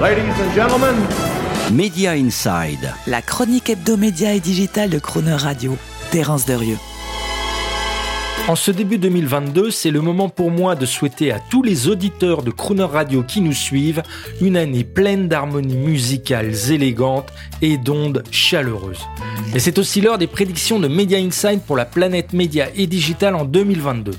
Ladies and gentlemen, Media Inside. La chronique hebdomédia et digitale de Crooner Radio. Terence Derieux. En ce début 2022, c'est le moment pour moi de souhaiter à tous les auditeurs de Crooner Radio qui nous suivent une année pleine d'harmonies musicales élégantes et d'ondes chaleureuses. Et c'est aussi l'heure des prédictions de Media Inside pour la planète média et digital en 2022.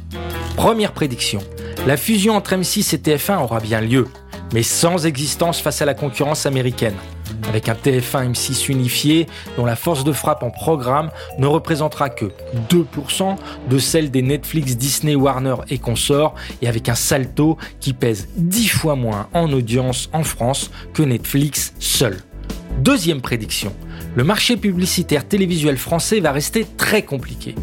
Première prédiction, la fusion entre M6 et TF1 aura bien lieu, mais sans existence face à la concurrence américaine avec un TF1 M6 unifié dont la force de frappe en programme ne représentera que 2% de celle des Netflix, Disney, Warner et consorts, et avec un salto qui pèse 10 fois moins en audience en France que Netflix seul. Deuxième prédiction, le marché publicitaire télévisuel français va rester très compliqué.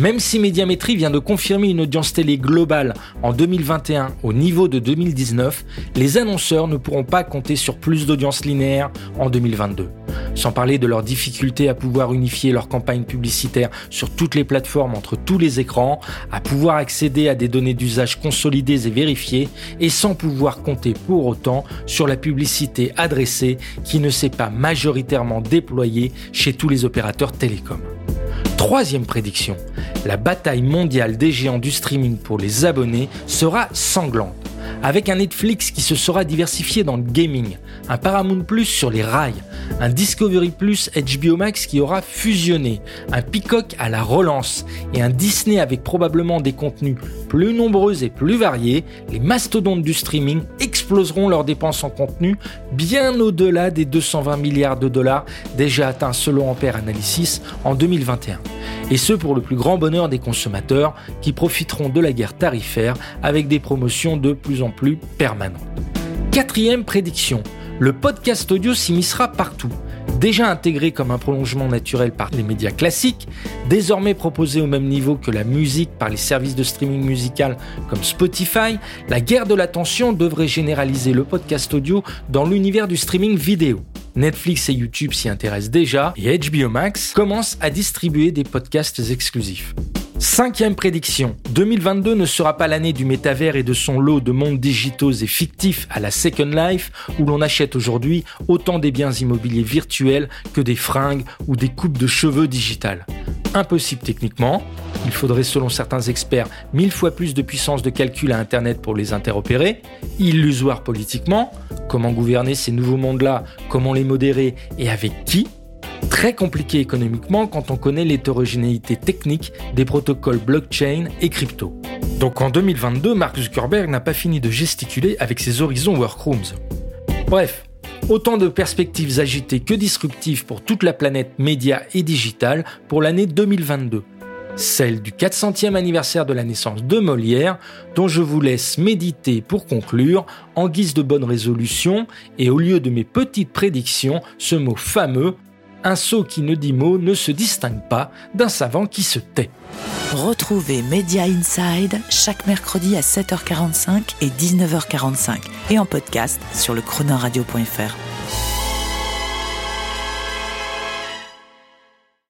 Même si Médiamétrie vient de confirmer une audience télé globale en 2021 au niveau de 2019, les annonceurs ne pourront pas compter sur plus d'audience linéaire en 2022. Sans parler de leur difficulté à pouvoir unifier leur campagne publicitaire sur toutes les plateformes entre tous les écrans, à pouvoir accéder à des données d'usage consolidées et vérifiées, et sans pouvoir compter pour autant sur la publicité adressée qui ne s'est pas majoritairement déployée chez tous les opérateurs télécoms. Troisième prédiction, la bataille mondiale des géants du streaming pour les abonnés sera sanglante avec un Netflix qui se sera diversifié dans le gaming, un Paramount Plus sur les rails, un Discovery Plus HBO Max qui aura fusionné, un Peacock à la relance et un Disney avec probablement des contenus plus nombreux et plus variés, les mastodontes du streaming exploseront leurs dépenses en contenu bien au-delà des 220 milliards de dollars déjà atteints selon Ampère Analysis en 2021 et ce pour le plus grand bonheur des consommateurs qui profiteront de la guerre tarifaire avec des promotions de plus en plus permanentes. Quatrième prédiction, le podcast audio s'immiscera partout. Déjà intégré comme un prolongement naturel par les médias classiques, désormais proposé au même niveau que la musique par les services de streaming musical comme Spotify, la guerre de l'attention devrait généraliser le podcast audio dans l'univers du streaming vidéo. Netflix et YouTube s'y intéressent déjà et HBO Max commence à distribuer des podcasts exclusifs. Cinquième prédiction, 2022 ne sera pas l'année du métavers et de son lot de mondes digitaux et fictifs à la Second Life où l'on achète aujourd'hui autant des biens immobiliers virtuels que des fringues ou des coupes de cheveux digitales. Impossible techniquement, il faudrait selon certains experts mille fois plus de puissance de calcul à Internet pour les interopérer, illusoire politiquement, comment gouverner ces nouveaux mondes-là, comment les modérer? Et avec qui? Très compliqué économiquement quand on connaît l'hétérogénéité technique des protocoles blockchain et crypto. Donc en 2022, Mark Zuckerberg n'a pas fini de gesticuler avec ses horizons workrooms. Bref, autant de perspectives agitées que disruptives pour toute la planète média et digitale pour l'année 2022 celle du 400e anniversaire de la naissance de Molière, dont je vous laisse méditer pour conclure en guise de bonne résolution, et au lieu de mes petites prédictions, ce mot fameux, un sot qui ne dit mot ne se distingue pas d'un savant qui se tait. Retrouvez Media Inside chaque mercredi à 7h45 et 19h45 et en podcast sur le chronoradio.fr.